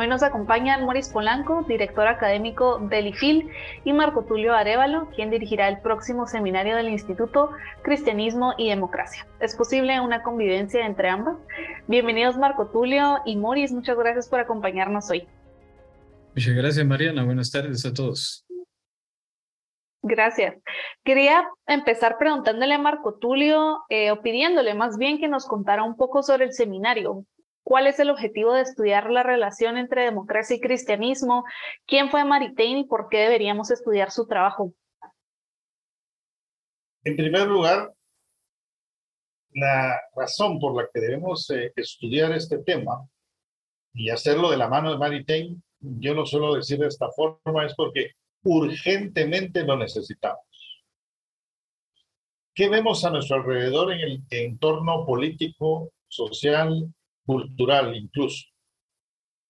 Hoy nos acompañan Moris Polanco, director académico del IFIL, y Marco Tulio Arevalo, quien dirigirá el próximo seminario del Instituto Cristianismo y Democracia. ¿Es posible una convivencia entre ambas? Bienvenidos Marco Tulio y Moris, muchas gracias por acompañarnos hoy. Muchas gracias Mariana, buenas tardes a todos. Gracias. Quería empezar preguntándole a Marco Tulio eh, o pidiéndole más bien que nos contara un poco sobre el seminario. ¿Cuál es el objetivo de estudiar la relación entre democracia y cristianismo? ¿Quién fue Maritain y por qué deberíamos estudiar su trabajo? En primer lugar, la razón por la que debemos eh, estudiar este tema y hacerlo de la mano de Maritain, yo lo suelo decir de esta forma, es porque urgentemente lo necesitamos. ¿Qué vemos a nuestro alrededor en el entorno político, social, cultural incluso.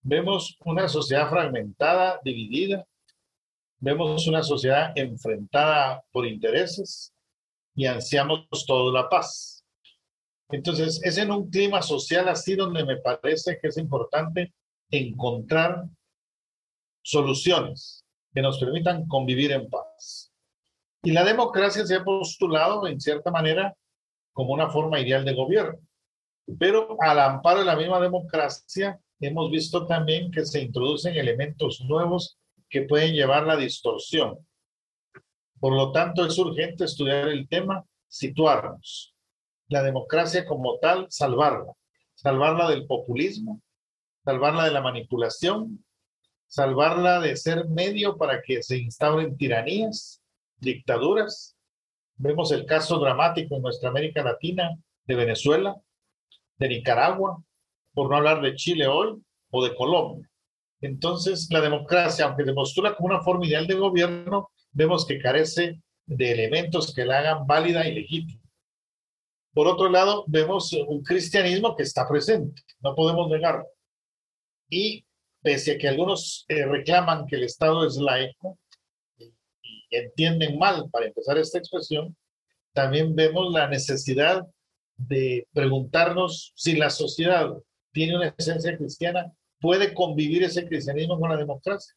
Vemos una sociedad fragmentada, dividida. Vemos una sociedad enfrentada por intereses y ansiamos toda la paz. Entonces, es en un clima social así donde me parece que es importante encontrar soluciones que nos permitan convivir en paz. Y la democracia se ha postulado, en cierta manera, como una forma ideal de gobierno. Pero al amparo de la misma democracia, hemos visto también que se introducen elementos nuevos que pueden llevar la distorsión. Por lo tanto, es urgente estudiar el tema, situarnos. La democracia como tal, salvarla. Salvarla del populismo, salvarla de la manipulación, salvarla de ser medio para que se instauren tiranías, dictaduras. Vemos el caso dramático en nuestra América Latina de Venezuela, de Nicaragua, por no hablar de Chile hoy o de Colombia. Entonces, la democracia, aunque se postula como una forma ideal de gobierno, vemos que carece de elementos que la hagan válida y legítima. Por otro lado, vemos un cristianismo que está presente, no podemos negarlo. Y pese a que algunos eh, reclaman que el Estado es laico, y entienden mal, para empezar esta expresión, también vemos la necesidad de preguntarnos si la sociedad tiene una esencia cristiana, puede convivir ese cristianismo con la democracia.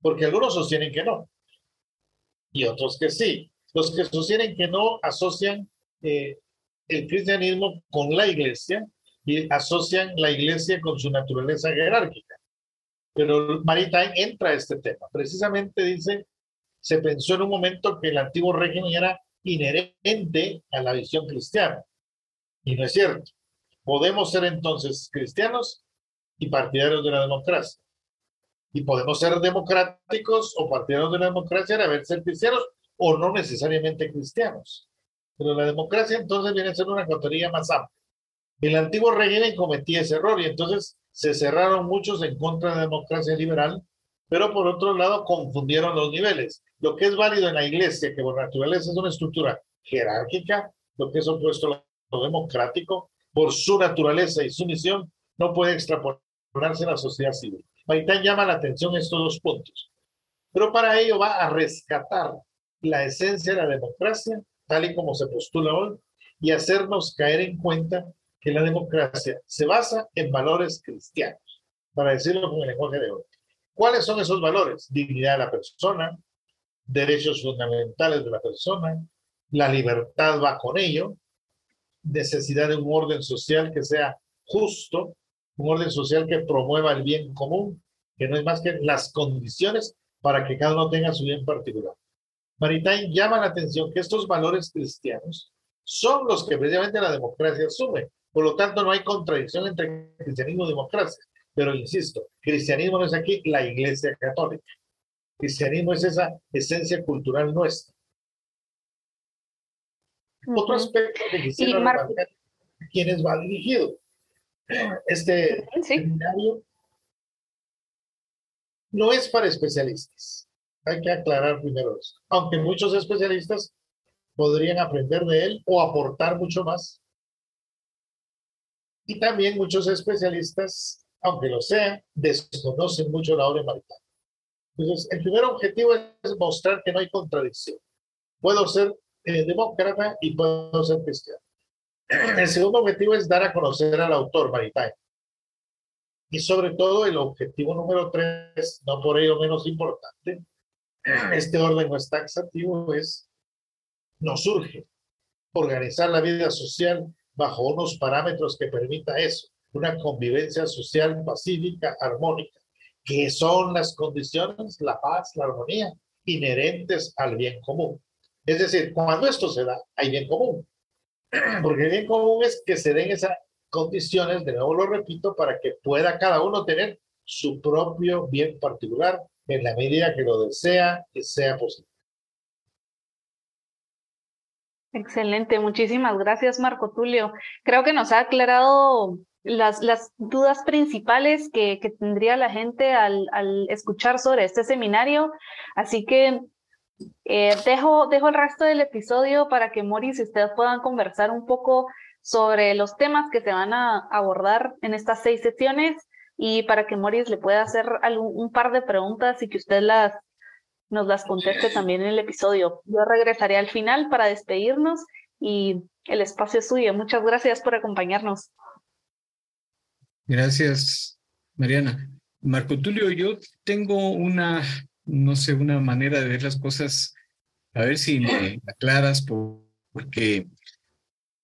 Porque algunos sostienen que no y otros que sí. Los que sostienen que no asocian eh, el cristianismo con la iglesia y asocian la iglesia con su naturaleza jerárquica. Pero Maritain entra a este tema. Precisamente dice, se pensó en un momento que el antiguo régimen era inherente a la visión cristiana. Y no es cierto. Podemos ser entonces cristianos y partidarios de la democracia. Y podemos ser democráticos o partidarios de la democracia a ver ser cristianos o no necesariamente cristianos. Pero la democracia entonces viene a ser una categoría más amplia. El antiguo régimen cometía ese error y entonces se cerraron muchos en contra de la democracia liberal, pero por otro lado confundieron los niveles. Lo que es válido en la iglesia, que por naturaleza es una estructura jerárquica, lo que es opuesto a democrático, por su naturaleza y su misión, no puede extrapolarse a la sociedad civil. Maitán llama la atención estos dos puntos. Pero para ello va a rescatar la esencia de la democracia, tal y como se postula hoy, y hacernos caer en cuenta que la democracia se basa en valores cristianos, para decirlo con el lenguaje de hoy. ¿Cuáles son esos valores? Dignidad de la persona, derechos fundamentales de la persona, la libertad va con ello, necesidad de un orden social que sea justo, un orden social que promueva el bien común, que no es más que las condiciones para que cada uno tenga su bien particular. Maritain llama la atención que estos valores cristianos son los que precisamente la democracia asume. Por lo tanto, no hay contradicción entre cristianismo y democracia. Pero insisto, cristianismo no es aquí la iglesia católica. Cristianismo es esa esencia cultural nuestra. Otro aspecto que quisiera remarcar a quienes va dirigido. Este seminario no es para especialistas. Hay que aclarar primero eso. Aunque muchos especialistas podrían aprender de él o aportar mucho más. Y también muchos especialistas, aunque lo sean, desconocen mucho la obra maritana. Entonces, el primer objetivo es mostrar que no hay contradicción. Puedo ser eh, demócrata y puedo ser cristiano. El segundo objetivo es dar a conocer al autor Maritime. Y sobre todo el objetivo número tres, no por ello menos importante, este orden no es taxativo, es, nos surge organizar la vida social bajo unos parámetros que permita eso, una convivencia social pacífica, armónica, que son las condiciones, la paz, la armonía, inherentes al bien común. Es decir, cuando esto se da, hay bien común. Porque el bien común es que se den esas condiciones, de nuevo lo repito, para que pueda cada uno tener su propio bien particular en la medida que lo desea y sea posible. Excelente, muchísimas gracias Marco Tulio. Creo que nos ha aclarado las, las dudas principales que, que tendría la gente al, al, escuchar sobre este seminario. Así que eh, dejo, dejo el resto del episodio para que Moris y ustedes puedan conversar un poco sobre los temas que se van a abordar en estas seis sesiones y para que Moris le pueda hacer algún, un par de preguntas y que usted las, nos las conteste también en el episodio. Yo regresaré al final para despedirnos y el espacio es suyo. Muchas gracias por acompañarnos. Gracias, Mariana. Marco Tulio, yo tengo una, no sé, una manera de ver las cosas, a ver si me aclaras, porque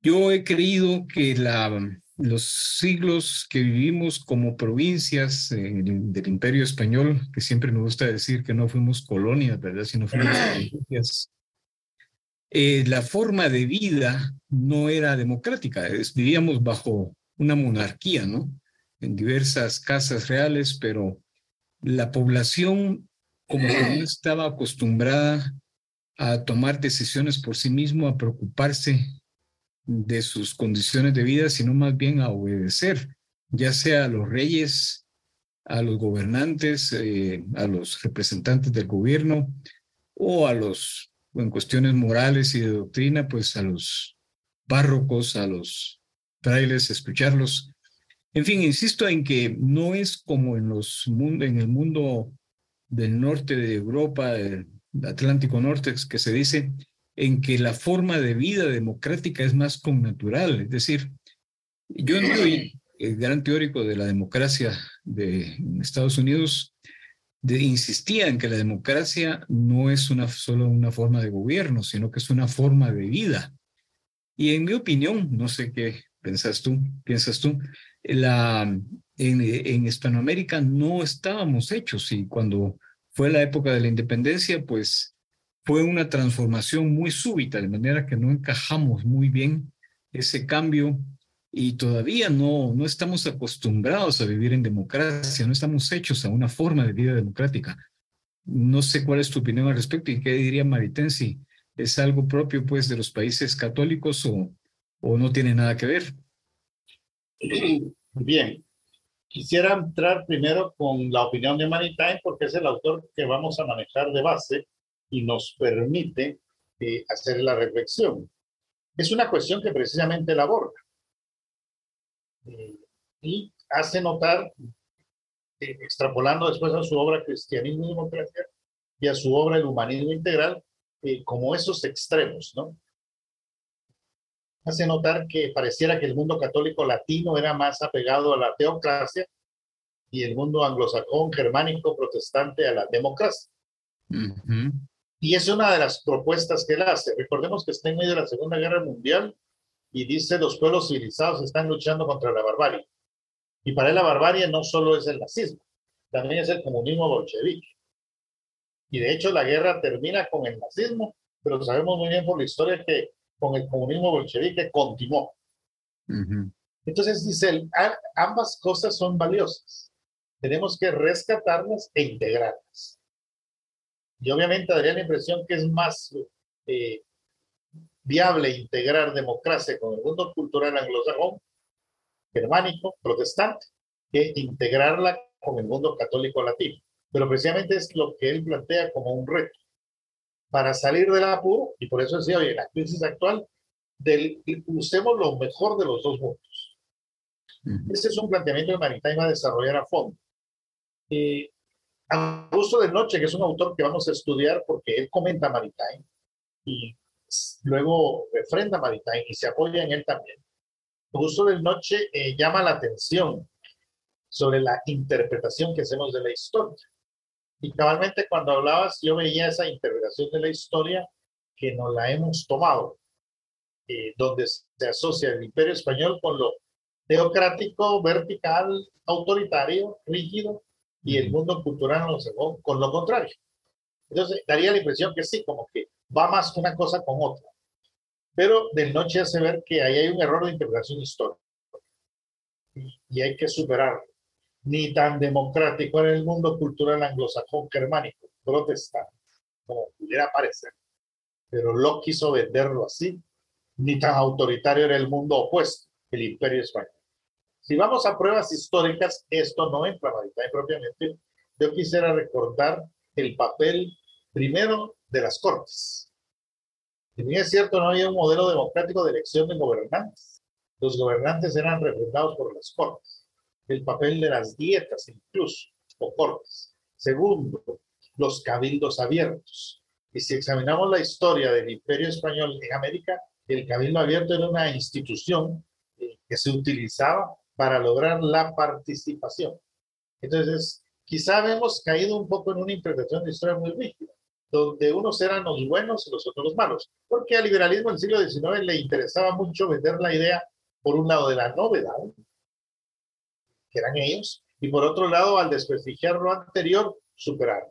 yo he creído que la, los siglos que vivimos como provincias eh, del Imperio Español, que siempre me gusta decir que no fuimos colonias, ¿verdad? Sino fuimos provincias. Eh, la forma de vida no era democrática, es, vivíamos bajo una monarquía, ¿no? En diversas casas reales, pero la población como que no estaba acostumbrada a tomar decisiones por sí mismo, a preocuparse de sus condiciones de vida, sino más bien a obedecer, ya sea a los reyes, a los gobernantes, eh, a los representantes del gobierno o a los, en cuestiones morales y de doctrina, pues a los párrocos, a los frailes, escucharlos. En fin, insisto en que no es como en, los, en el mundo del norte de Europa, el Atlántico Norte, que se dice en que la forma de vida democrática es más connatural. Es decir, yo soy el gran teórico de la democracia de Estados Unidos, insistía en que la democracia no es una, solo una forma de gobierno, sino que es una forma de vida. Y en mi opinión, no sé qué piensas tú, piensas tú, la, en, en Hispanoamérica no estábamos hechos y cuando fue la época de la independencia, pues fue una transformación muy súbita, de manera que no encajamos muy bien ese cambio y todavía no, no estamos acostumbrados a vivir en democracia, no estamos hechos a una forma de vida democrática. No sé cuál es tu opinión al respecto y qué diría Maritensi. ¿Es algo propio pues de los países católicos o, o no tiene nada que ver? Bien, quisiera entrar primero con la opinión de Maritime porque es el autor que vamos a manejar de base y nos permite eh, hacer la reflexión. Es una cuestión que precisamente él aborda eh, y hace notar, eh, extrapolando después a su obra Cristianismo y Democracia y a su obra El Humanismo Integral, como esos extremos, ¿no? Hace notar que pareciera que el mundo católico latino era más apegado a la teocracia y el mundo anglosajón, germánico, protestante a la democracia. Y es una de las propuestas que él hace. Recordemos que está en medio de la Segunda Guerra Mundial y dice los pueblos civilizados están luchando contra la barbarie. Y para él la barbarie no solo es el nazismo, también es el comunismo bolchevique. Y de hecho la guerra termina con el nazismo, pero sabemos muy bien por la historia que con el comunismo bolchevique continuó. Entonces dice él, ambas cosas son valiosas. Tenemos que rescatarlas e integrarlas. Y obviamente daría la impresión que es más eh, viable integrar democracia con el mundo cultural anglosajón, germánico, protestante, que integrarla con el mundo católico latino. pero precisamente es lo que él plantea como un reto para salir del apuro, y por eso decía, oye, la crisis actual, del, usemos lo mejor de los dos mundos. Ese es un planteamiento que Maritime va a desarrollar a fondo. Eh, Augusto de Noche, que es un autor que vamos a estudiar porque él comenta Maritime y luego refrenda Maritime y se apoya en él también. Augusto de Noche eh, llama la atención sobre la interpretación que hacemos de la historia. Y cabalmente cuando hablabas, yo veía esa interpretación de la historia que nos la hemos tomado, eh, donde se asocia el imperio español con lo teocrático, vertical, autoritario, rígido, y el mundo cultural con lo contrario. Entonces, daría la impresión que sí, como que va más una cosa con otra. Pero del noche hace ver que ahí hay un error de interpretación histórica y, y hay que superarlo ni tan democrático en el mundo cultural anglosajón germánico, protestante, como pudiera parecer. Pero lo quiso venderlo así, ni tan autoritario era el mundo opuesto, el imperio español. Si vamos a pruebas históricas, esto no entra y propiamente. Yo quisiera recordar el papel primero de las cortes. Si bien es cierto, no había un modelo democrático de elección de gobernantes. Los gobernantes eran representados por las cortes el papel de las dietas incluso, o cortes. Segundo, los cabildos abiertos. Y si examinamos la historia del imperio español en América, el cabildo abierto era una institución eh, que se utilizaba para lograr la participación. Entonces, quizá hemos caído un poco en una interpretación de historia muy rígida, donde unos eran los buenos y los otros los malos, porque al liberalismo del siglo XIX le interesaba mucho vender la idea, por un lado, de la novedad, que eran ellos, y por otro lado, al desprestigiar lo anterior, superar.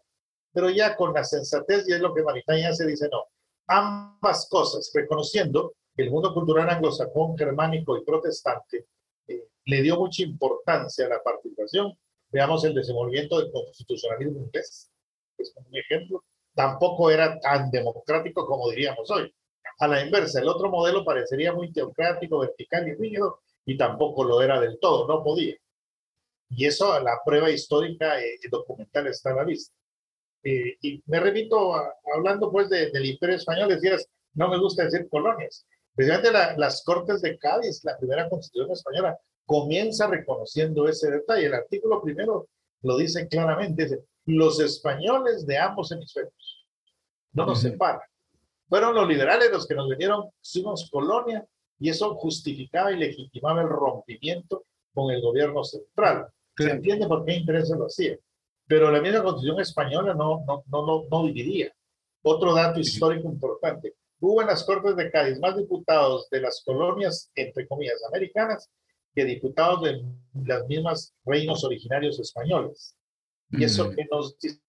Pero ya con la sensatez, y es lo que Maritaña se dice, no, ambas cosas, reconociendo que el mundo cultural anglosajón, germánico y protestante eh, le dio mucha importancia a la participación. Veamos el desenvolvimiento del constitucionalismo inglés, es un ejemplo. Tampoco era tan democrático como diríamos hoy. A la inversa, el otro modelo parecería muy teocrático, vertical y rígido, y tampoco lo era del todo, no podía. Y eso, la prueba histórica y documental está a la vista. Eh, y me repito, hablando pues del Imperio Español, decías, no me gusta decir colonias. Precisamente las Cortes de Cádiz, la primera constitución española, comienza reconociendo ese detalle. El artículo primero lo dice claramente, dice, los españoles de ambos hemisferios no nos separan. Fueron los liberales los que nos vinieron, fuimos colonia, y eso justificaba y legitimaba el rompimiento con el gobierno central. Se entiende por qué intereses lo hacía. Pero la misma constitución española no, no, no, no, dividía. Otro dato histórico importante. Hubo en las Cortes de Cádiz más diputados de las colonias, entre comillas, americanas, que diputados de las mismas reinos originarios españoles. Y eso que nos dice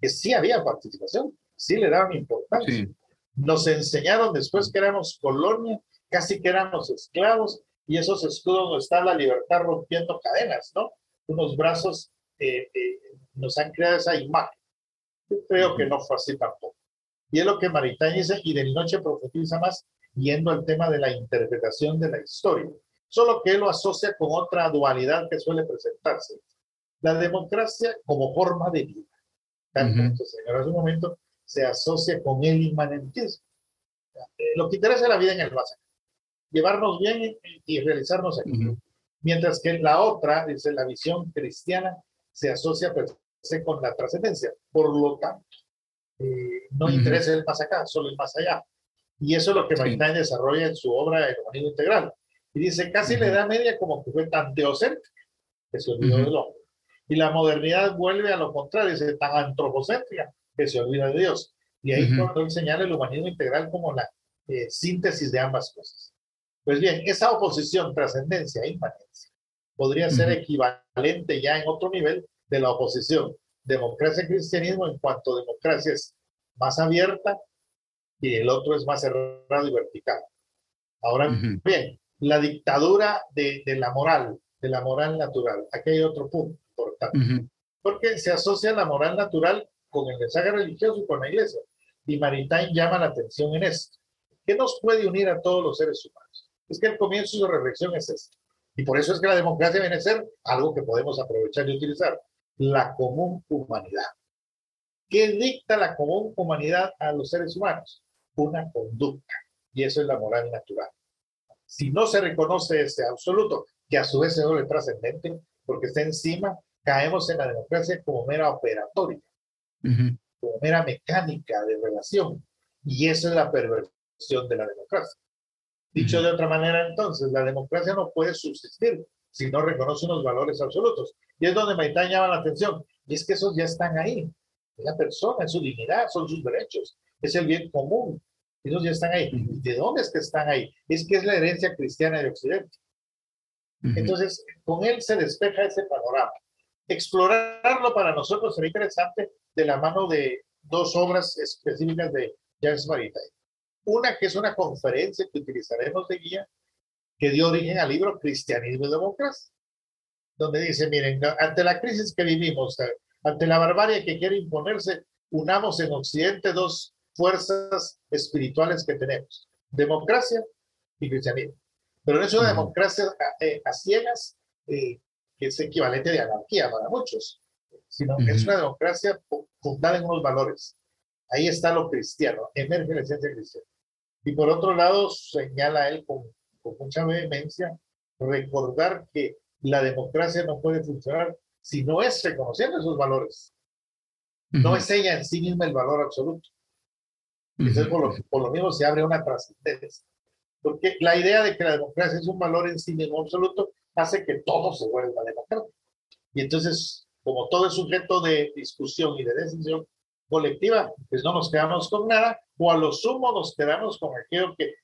que sí había participación, sí le daban importancia. Nos enseñaron después que éramos colonia, casi que éramos esclavos, y esos escudos no está la libertad rompiendo cadenas, ¿no? Unos brazos eh, eh, nos han creado esa imagen. Yo creo que no fue así tampoco. Y es lo que Maritain dice, y de noche profetiza más, yendo al tema de la interpretación de la historia. Solo que él lo asocia con otra dualidad que suele presentarse. La democracia como forma de vida. Entonces, en ese momento se asocia con el inmanentismo. Lo que interesa es la vida en el más Llevarnos bien y realizarnos aquí. Mientras que la otra, dice la visión cristiana, se asocia con la trascendencia. Por lo tanto, eh, no interesa el más acá, solo el más allá. Y eso es lo que sí. desarrolla en su obra El humanismo integral. Y dice, casi la Edad Media como que fue tan teocéntrica que se olvidó del hombre. Y la modernidad vuelve a lo contrario, dice, tan antropocéntrica que se olvida de Dios. Y ahí cuando él señala el humanismo integral como la eh, síntesis de ambas cosas. Pues bien, esa oposición trascendencia e inmanencia podría ser equivalente ya en otro nivel de la oposición democracia-cristianismo en cuanto democracia es más abierta y el otro es más cerrado y vertical. Ahora bien, la dictadura de, la moral, de la moral natural, aquí hay otro punto importante, porque se asocia la moral natural con el mensaje religioso y con la iglesia. Y Maritain llama la atención en esto. ¿Qué nos puede unir a todos los seres humanos? Es que el comienzo de su reflexión es este. Y por eso es que la democracia viene a ser algo que podemos aprovechar y utilizar. la común humanidad. ¿Qué dicta la común humanidad a los seres humanos? Una conducta. Y eso es la moral natural. Si no se reconoce ese absoluto, que a su vez es doble trascendente, porque está encima, caemos en la democracia como mera operatoria, como mera mecánica de relación. Y eso es la perversión de la democracia. Dicho de otra manera, entonces, la democracia no puede subsistir si no reconoce unos valores absolutos. Y es donde Maitán llama la atención. Y es que esos ya están ahí. Es la persona, es su dignidad, son sus derechos, es el bien común. Esos ya están ahí. ¿De dónde es que están ahí? Es que es la herencia cristiana de Occidente. Entonces, con él se despeja ese panorama. Explorarlo para nosotros sería interesante de la mano de dos obras específicas de James Maritain. Una que es una conferencia que utilizaremos de guía, que dio origen al libro Cristianismo y Democracia, donde dice, miren, ante la crisis que vivimos, ante la barbarie que quiere imponerse, unamos en Occidente dos fuerzas espirituales que tenemos, democracia y cristianismo. Pero no es una democracia eh, a, ciegas, eh, que es equivalente de anarquía para muchos, sino que es una democracia fundada en unos valores. Ahí está lo cristiano, emerge la esencia cristiana. Y por otro lado, señala él con, con mucha vehemencia, recordar que la democracia no puede funcionar si no es reconociendo esos valores. No es ella en sí misma el valor absoluto. Entonces, por lo, por lo mismo se abre una trascendencia. Porque la idea de que la democracia es un valor en sí mismo absoluto hace que todo se vuelva democrático. Y entonces, como todo es sujeto de discusión y de decisión colectiva, pues no nos quedamos con nada, o a lo sumo nos quedamos con aquello que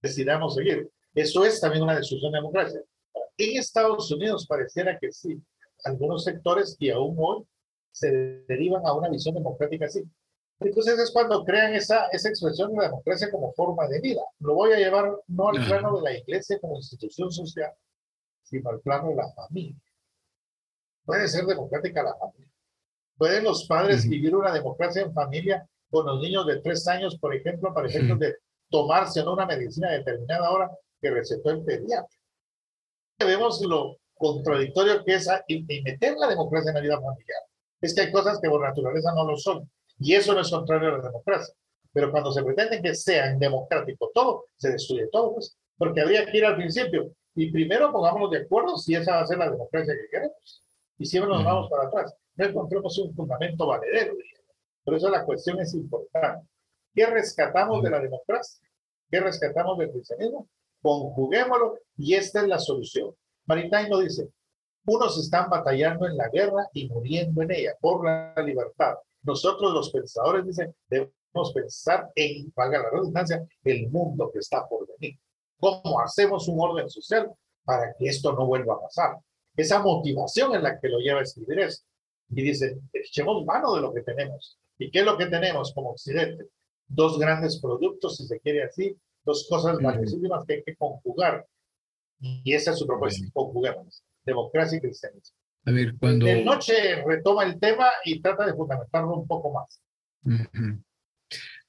decidamos seguir. Eso es también una discusión de democracia. En Estados Unidos pareciera que sí, algunos sectores que aún hoy se derivan a una visión democrática así. Entonces es cuando crean esa, esa expresión de la democracia como forma de vida. Lo voy a llevar no al plano de la iglesia como institución social, sino al plano de la familia. Puede ser democrática la familia. Pueden los padres vivir una democracia en familia con los niños de tres años, por ejemplo, para ejemplo, de tomarse una medicina determinada hora que recetó el pediatra. Vemos lo contradictorio que es y, meter la democracia en la vida familiar. Es que hay cosas que por naturaleza no lo son. Y eso no es contrario a la democracia. Pero cuando se pretende que sea democrático todo, se destruye todo, pues, porque habría que ir al principio. Y primero pongámonos de acuerdo si esa va a ser la democracia que queremos. Y siempre nos vamos para atrás. No encontremos un fundamento valedero. Por eso la cuestión es importante. ¿Qué rescatamos de la democracia? ¿Qué rescatamos del cristianismo? Conjuguémoslo y esta es la solución. Maritain lo dice, unos están batallando en la guerra y muriendo en ella por la libertad. Nosotros los pensadores, dicen, debemos pensar en, valga la redundancia, el mundo que está por venir. ¿Cómo hacemos un orden social para que esto no vuelva a pasar? Esa motivación es la que lo lleva a escribir esto. Y dice, echemos mano de lo que tenemos. ¿Y qué es lo que tenemos como Occidente? Dos grandes productos, si se quiere así, dos cosas valiosísimas que hay que conjugar. Y esa es su propuesta, conjuguemos democracia y cristianismo. A ver, cuando... De noche retoma el tema y trata de fundamentarlo un poco más.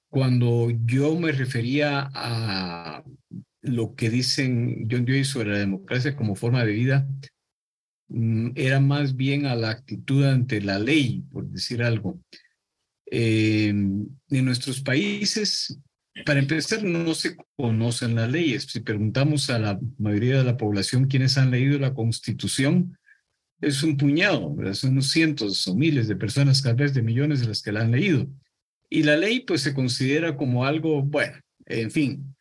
Cuando yo me refería a lo que dicen John Dewey sobre la democracia como forma de vida, era más bien a la actitud ante la ley, por decir algo. Eh, en nuestros países, para empezar, no se conocen las leyes. Si preguntamos a la mayoría de la población quiénes han leído la Constitución, es un puñado, son unos cientos o miles de personas, tal vez de millones de las que la han leído. Y la ley pues se considera como algo, bueno, en fin,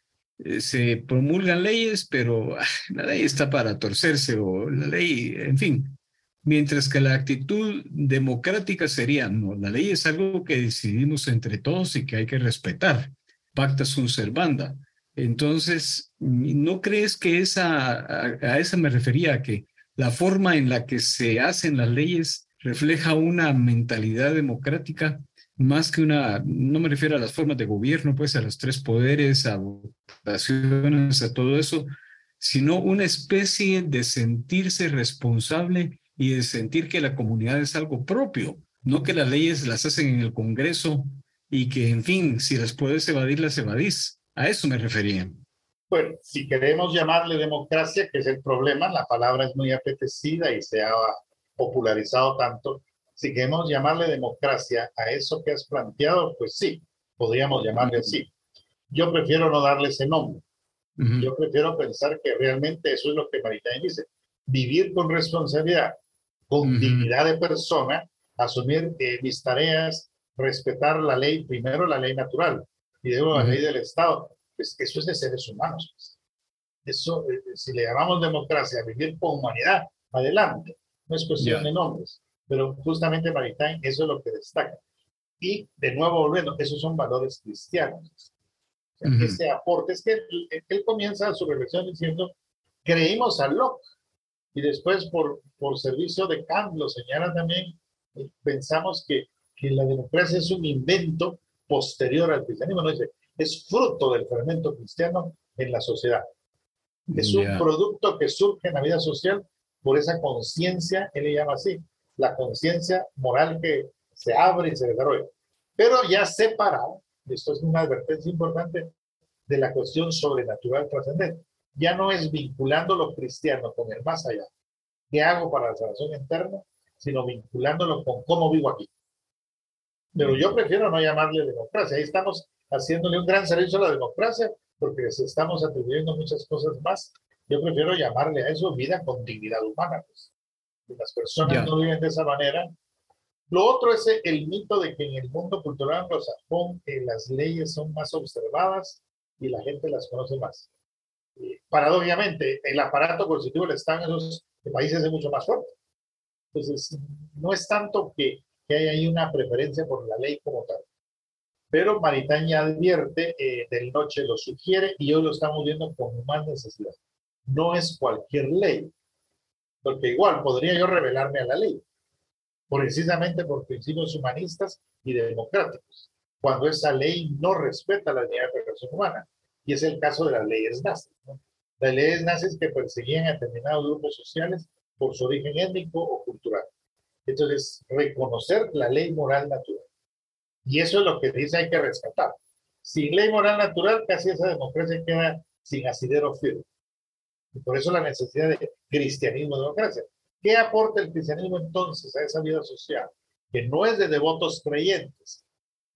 se promulgan leyes, pero ah, la ley está para torcerse o la ley, en fin. Mientras que la actitud democrática sería, no, la ley es algo que decidimos entre todos y que hay que respetar. Pacta sunt servanda. Entonces, ¿no crees que esa, a, a esa me refería, que la forma en la que se hacen las leyes refleja una mentalidad democrática más que una, no me refiero a las formas de gobierno, pues a los tres poderes, a votaciones, a todo eso, sino una especie de sentirse responsable y de sentir que la comunidad es algo propio, no que las leyes las hacen en el Congreso y que, en fin, si las puedes evadir, las evadís. A eso me refería. Bueno, si queremos llamarle democracia, que es el problema, la palabra es muy apetecida y se ha popularizado tanto, Si queremos llamarle democracia a eso que has planteado, pues sí, podríamos llamarle así. Yo prefiero no darle ese nombre. Yo prefiero pensar que realmente eso es lo que Maritain dice. Vivir con responsabilidad, con dignidad de persona, asumir eh, mis tareas, respetar la ley, primero la ley natural y luego la ley del Estado. Pues eso es de seres humanos. Pues. Eso, eh, si le llamamos democracia, vivir con humanidad, adelante. No es cuestión de nombres. Pero justamente Maritain, eso es lo que destaca. Y de nuevo volviendo, esos son valores cristianos. Ese aporte, es que él, comienza su reflexión diciendo, creímos a Locke y después por, por servicio de Kant lo señala también, eh, pensamos que, que la democracia es un invento posterior al cristianismo, no dice, es fruto del fermento cristiano en la sociedad. Es un producto que surge en la vida social por esa conciencia, él le llama así, la conciencia moral que se abre y se desarrolla. Pero ya separado, esto es una advertencia importante, de la cuestión sobrenatural trascendente. Ya no es vinculando lo cristiano con el más allá. ¿Qué hago para la salvación interna? Sino vinculándolo con cómo vivo aquí. Pero yo prefiero no llamarle democracia. Ahí estamos haciéndole un gran servicio a la democracia porque se estamos atribuyendo muchas cosas más. Yo prefiero llamarle a eso vida con dignidad humana. Pues. Las personas no viven de esa manera, lo otro es el mito de que en el mundo cultural anglosajón eh, las leyes son más observadas y la gente las conoce más. Eh, paradójicamente, el aparato constitutivo del Estado en esos países es mucho más fuerte. Entonces, no es tanto que, que haya ahí una preferencia por la ley como tal. Pero Maritaña advierte, eh, del noche lo sugiere y hoy lo estamos viendo con más necesidad. No es cualquier ley, porque igual podría yo revelarme a la ley, precisamente por principios humanistas y democráticos, cuando esa ley no respeta la dignidad de la persona humana. Y es el caso de las leyes nazis. Las leyes nazis que perseguían a determinados grupos sociales por su origen étnico o cultural. Entonces, reconocer la ley moral natural. Y eso es lo que dice hay que rescatar. Sin ley moral natural, casi esa democracia queda sin asidero firme. Y por eso la necesidad de cristianismo-democracia. ¿Qué aporta el cristianismo entonces a esa vida social? Que no es de devotos creyentes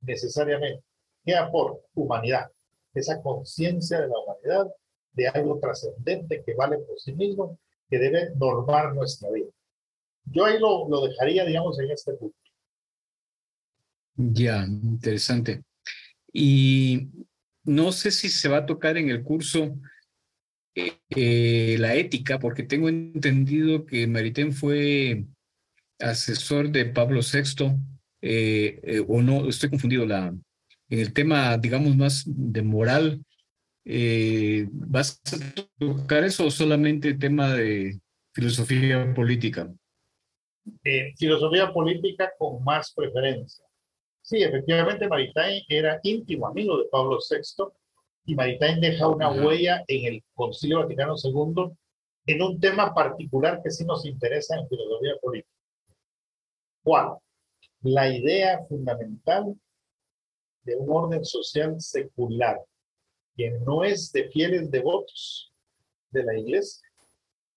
necesariamente. ¿Qué aporta? Humanidad. Esa conciencia de la humanidad, de algo trascendente que vale por sí mismo, que debe normar nuestra vida. Yo ahí lo, lo dejaría, digamos, en este punto. Ya, interesante. Y no sé si se va a tocar en el curso eh, la ética, porque tengo entendido que Maritain fue asesor de Pablo VI, eh, eh, o no, estoy confundido, la, en el tema, digamos, más de moral, ¿vas a tocar eso o solamente tema de filosofía política? filosofía política con más preferencia. Sí, efectivamente, Maritain era íntimo amigo de Pablo VI y Maritain deja una huella en el Concilio Vaticano II en un tema particular que sí nos interesa en filosofía política. ¿Cuál? La idea fundamental de un orden social secular, que no es de fieles devotos de la iglesia,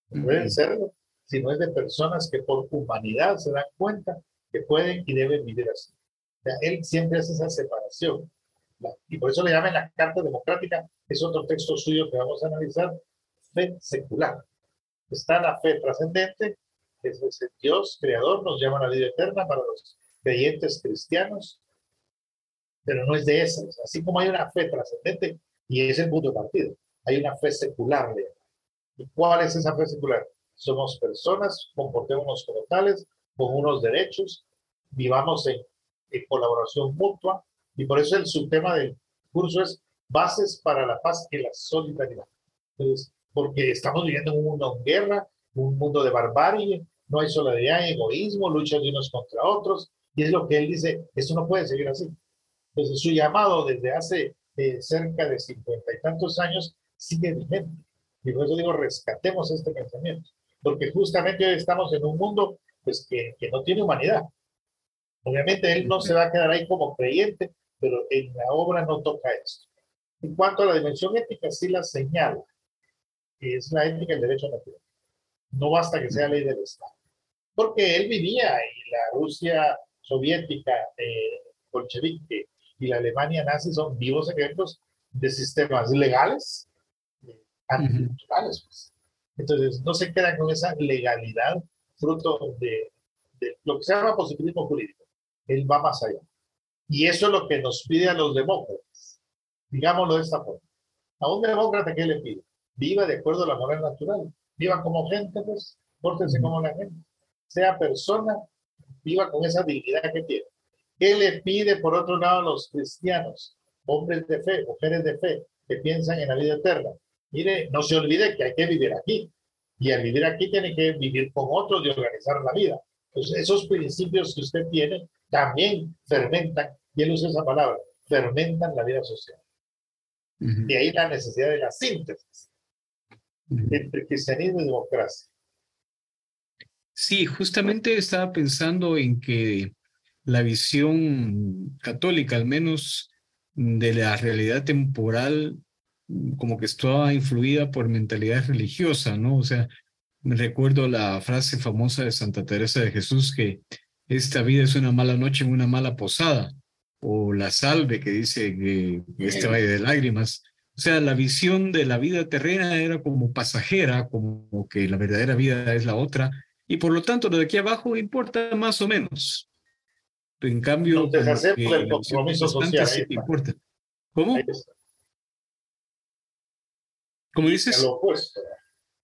no pueden serlo, sino es de personas que por humanidad se dan cuenta que pueden y deben vivir así. O sea, él siempre hace esa separación y por eso le llaman la Carta Democrática, es otro texto suyo que vamos a analizar, fe secular. Está la fe trascendente, que es el Dios creador, nos llama la vida eterna para los creyentes cristianos, pero no es de esas. Así como hay una fe trascendente, y es el punto de partida, hay una fe secular. ¿Y cuál es esa fe secular? Somos personas, comportémonos como tales, con unos derechos, vivamos en, en colaboración mutua, y por eso el subtema del curso es bases para la paz y la solidaridad. Entonces, porque estamos viviendo en un mundo de guerra, un mundo de barbarie, no hay solidaridad, egoísmo, lucha de unos contra otros, y es lo que él dice, esto no puede seguir así. Entonces, su llamado desde hace eh, cerca de cincuenta y tantos años sigue vigente. Y por eso digo, rescatemos este pensamiento, porque justamente hoy estamos en un mundo pues, que, que no tiene humanidad. Obviamente él no se va a quedar ahí como creyente, pero en la obra no toca esto. En cuanto a la dimensión ética, sí la señala, que es la ética del derecho natural. No basta que sea ley del Estado. porque él vivía en la Rusia soviética eh, bolchevique y la Alemania nazi son vivos ejemplos de sistemas legales eh, anticulturales. Pues. Entonces, no se queda con esa legalidad fruto de, de, lo que se llama positivismo jurídico. Él va más allá. Y eso es lo que nos pide a los demócratas. Digámoslo de esta forma. A un demócrata, ¿qué le pide? Viva de acuerdo a la moral natural. Viva como gente, pues. Pórtese como la gente. Sea persona, viva con esa dignidad que tiene. ¿Qué le pide, por otro lado, a los cristianos? Hombres de fe, mujeres de fe, que piensan en la vida eterna. Mire, no se olvide que hay que vivir aquí. Y al vivir aquí tiene que vivir con otros y organizar la vida. Entonces, esos principios que usted tiene también fermentan, y él usa esa palabra, fermentan la vida social. De ahí la necesidad de la síntesis entre cristianismo y democracia. Sí, justamente estaba pensando en que la visión católica, al menos de la realidad temporal, como que estaba influida por mentalidad religiosa, ¿no? O sea, me recuerdo la frase famosa de Santa Teresa de Jesús que esta vida es una mala noche en una mala posada, o la salve que dice que, este valle de lágrimas. O sea, la visión de la vida terrena era como pasajera, como que la verdadera vida es la otra, y por lo tanto lo de aquí abajo importa más o menos. En cambio, Entonces, el compromiso social. Sí importa. ¿Cómo? ¿Cómo dices? Lo opuesto.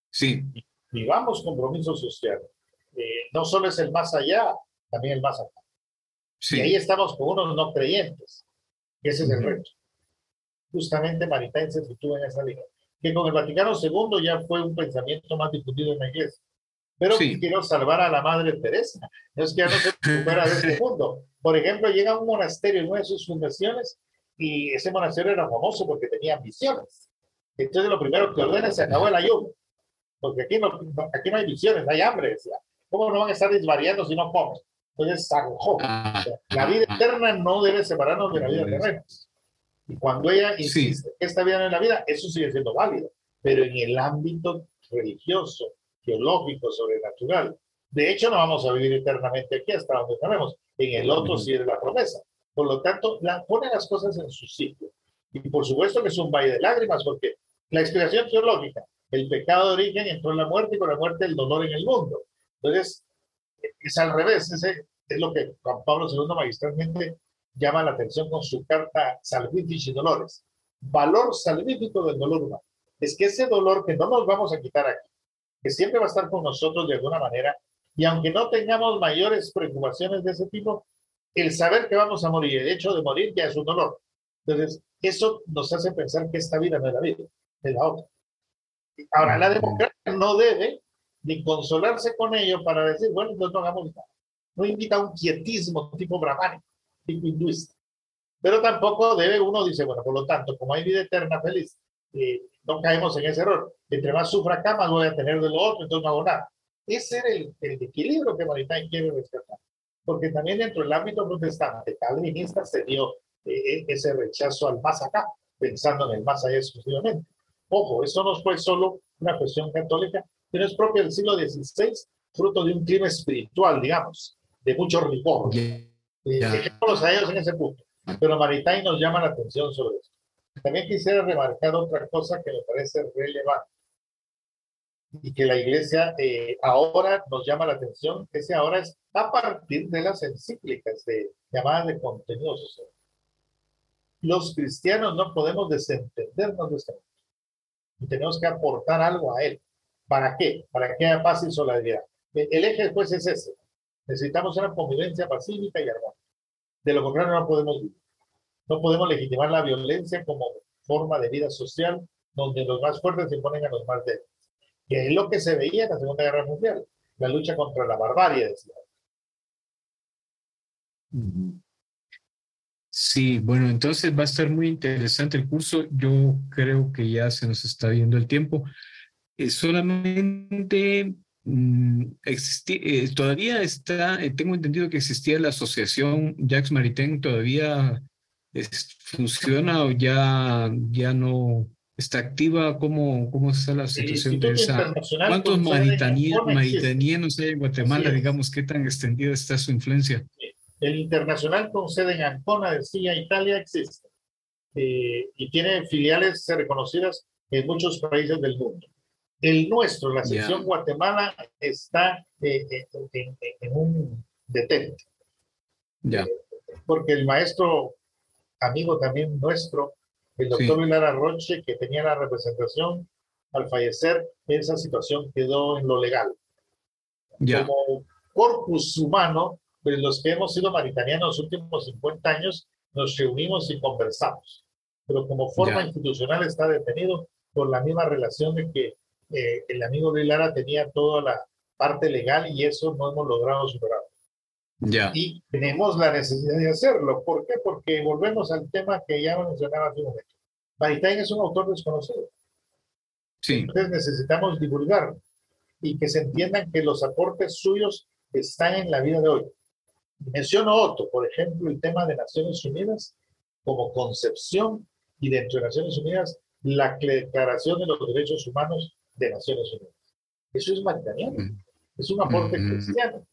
Sí. Vivamos compromiso social. Eh, no solo es el más allá, también el más acá. Sí. Y ahí estamos con unos no creyentes. Ese es el reto. Justamente Maritain se sitúa en esa línea. Que con el Vaticano II ya fue un pensamiento más difundido en la iglesia. Pero quiero salvar a la Madre Teresa. No es que ya no se recupera de este mundo. Por ejemplo, llega a un monasterio en una de sus fundaciones y ese monasterio era famoso porque tenía visiones. Entonces lo primero que ordena es se acabó el ayuno. Porque aquí no, aquí no hay visiones, hay hambre. Decía. ¿Cómo no van a estar desvariando si no comen? Entonces zanjó. Ah, la vida eterna no debe separarnos de la vida terrena. Y cuando ella insiste que esta vida no es la vida, eso sigue siendo válido. Pero en el ámbito religioso, teológico, sobrenatural, de hecho no vamos a vivir eternamente aquí hasta donde sabemos. En el otro sí es la promesa. Por lo tanto, la, pone las cosas en su sitio. Y por supuesto que es un valle de lágrimas, porque la explicación teológica, el pecado de origen entró en la muerte y con la muerte el dolor en el mundo. Entonces, es al revés, ese es lo que Juan Pablo II magistralmente llama la atención con su carta Salvifici Dolores. Valor salvífico del dolor humano. Es que ese dolor que no nos vamos a quitar aquí, que siempre va a estar con nosotros de alguna manera, y aunque no tengamos mayores preocupaciones de ese tipo, el saber que vamos a morir, el hecho de morir ya es un dolor. Entonces, eso nos hace pensar que esta vida no es la vida, es la otra. Ahora, la democracia no debe ni consolarse con ello para decir, bueno, entonces no hagamos nada. No invita a un quietismo tipo brahmánico, tipo hinduista. Pero tampoco debe uno, dice, bueno, por lo tanto, como hay vida eterna feliz, eh, no caemos en ese error. Entre más sufra acá, más voy a tener de lo otro, entonces no hago nada. Ese era el, el equilibrio que Maritain quiere rescatar. Porque también dentro del ámbito protestante, calvinista, se dio eh, ese rechazo al más acá, pensando en el más allá exclusivamente. Ojo, eso no fue solo una cuestión católica, pero es propio del siglo XVI, fruto de un clima espiritual, digamos, de mucho rigor. Dejémoslos a ellos en ese punto. Pero Maritain nos llama la atención sobre esto. También quisiera remarcar otra cosa que me parece relevante y que la iglesia eh, ahora nos llama la atención, ese ahora es a partir de las encíclicas de, llamadas de contenido social. Los cristianos no podemos desentendernos de este mundo y tenemos que aportar algo a él. ¿Para qué? Para que haya paz y solidaridad. El eje después es ese. Necesitamos una convivencia pacífica y armónica. De lo contrario no podemos vivir. No podemos legitimar la violencia como forma de vida social donde los más fuertes se ponen a los más débiles. Que es lo que se veía en la Segunda Guerra Mundial. La lucha contra la barbarie, decía. Sí, bueno, entonces va a estar muy interesante el curso. Yo creo que ya se nos está viendo el tiempo. Eh, solamente mm, eh, todavía está, eh, tengo entendido que existía la asociación Jacques Maritain, todavía funciona o ya, ya no, está activa? ¿Cómo, cómo está la situación de esa? ¿Cuántos maritanianos hay en Guatemala? Digamos, ¿qué tan extendida está su influencia? El internacional con sede en Ancona, decía Italia, existe. Eh, y tiene filiales reconocidas en muchos países del mundo. El nuestro, la sección Guatemala, está eh, eh, en, un detente. Ya. porque el maestro, amigo también nuestro, el doctor Vilara Roche, que tenía la representación, al fallecer, esa situación quedó en lo legal. Como corpus humano, pues los que hemos sido maritanianos los últimos 50 años, nos reunimos y conversamos. Pero como forma institucional está detenido por la misma relación de que eh, el amigo Vilara tenía toda la parte legal y eso no hemos logrado superar. Ya. Y tenemos la necesidad de hacerlo. ¿Por qué? Porque volvemos al tema que ya mencionaba hace un momento. Maritain es un autor desconocido. Sí. Entonces necesitamos divulgar y que se entiendan que los aportes suyos están en la vida de hoy. Menciono otro, por ejemplo, el tema de Naciones Unidas como concepción y dentro de Naciones Unidas la Declaración de los Derechos Humanos de Naciones Unidas. Eso es maritainiano, es un aporte cristiano.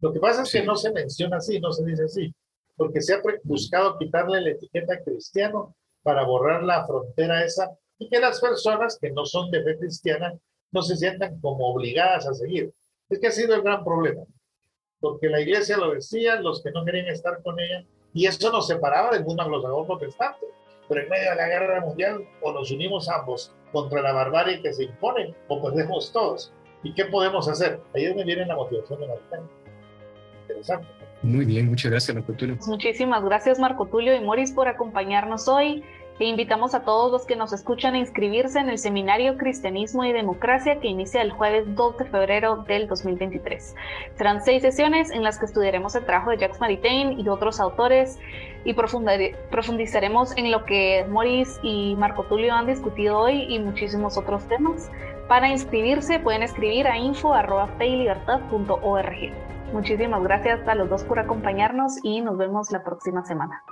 Lo que pasa es que no se menciona así, no se dice así, porque se ha buscado quitarle la etiqueta cristiano para borrar la frontera esa y que las personas que no son de fe cristiana no se sientan como obligadas a seguir. Es que ha sido el gran problema, porque la iglesia lo decía, los que no querían estar con ella, y eso nos separaba del mundo anglosajón protestante. Pero en medio de la guerra mundial, o nos unimos ambos contra la barbarie que se impone, o perdemos todos. ¿Y qué podemos hacer? Ahí es donde viene la motivación de la Interesante. Muy bien, muchas gracias, Marco Tulio. Muchísimas gracias, Marco Tulio y Moris, por acompañarnos hoy. E invitamos a todos los que nos escuchan a inscribirse en el seminario Cristianismo y Democracia que inicia el jueves 2 de febrero del 2023. Serán seis sesiones en las que estudiaremos el trabajo de Jacques Maritain y otros autores y profundizaremos en lo que Moris y Marco Tulio han discutido hoy y muchísimos otros temas. Para inscribirse pueden escribir a info.feilibertad.org. Muchísimas gracias a los dos por acompañarnos y nos vemos la próxima semana.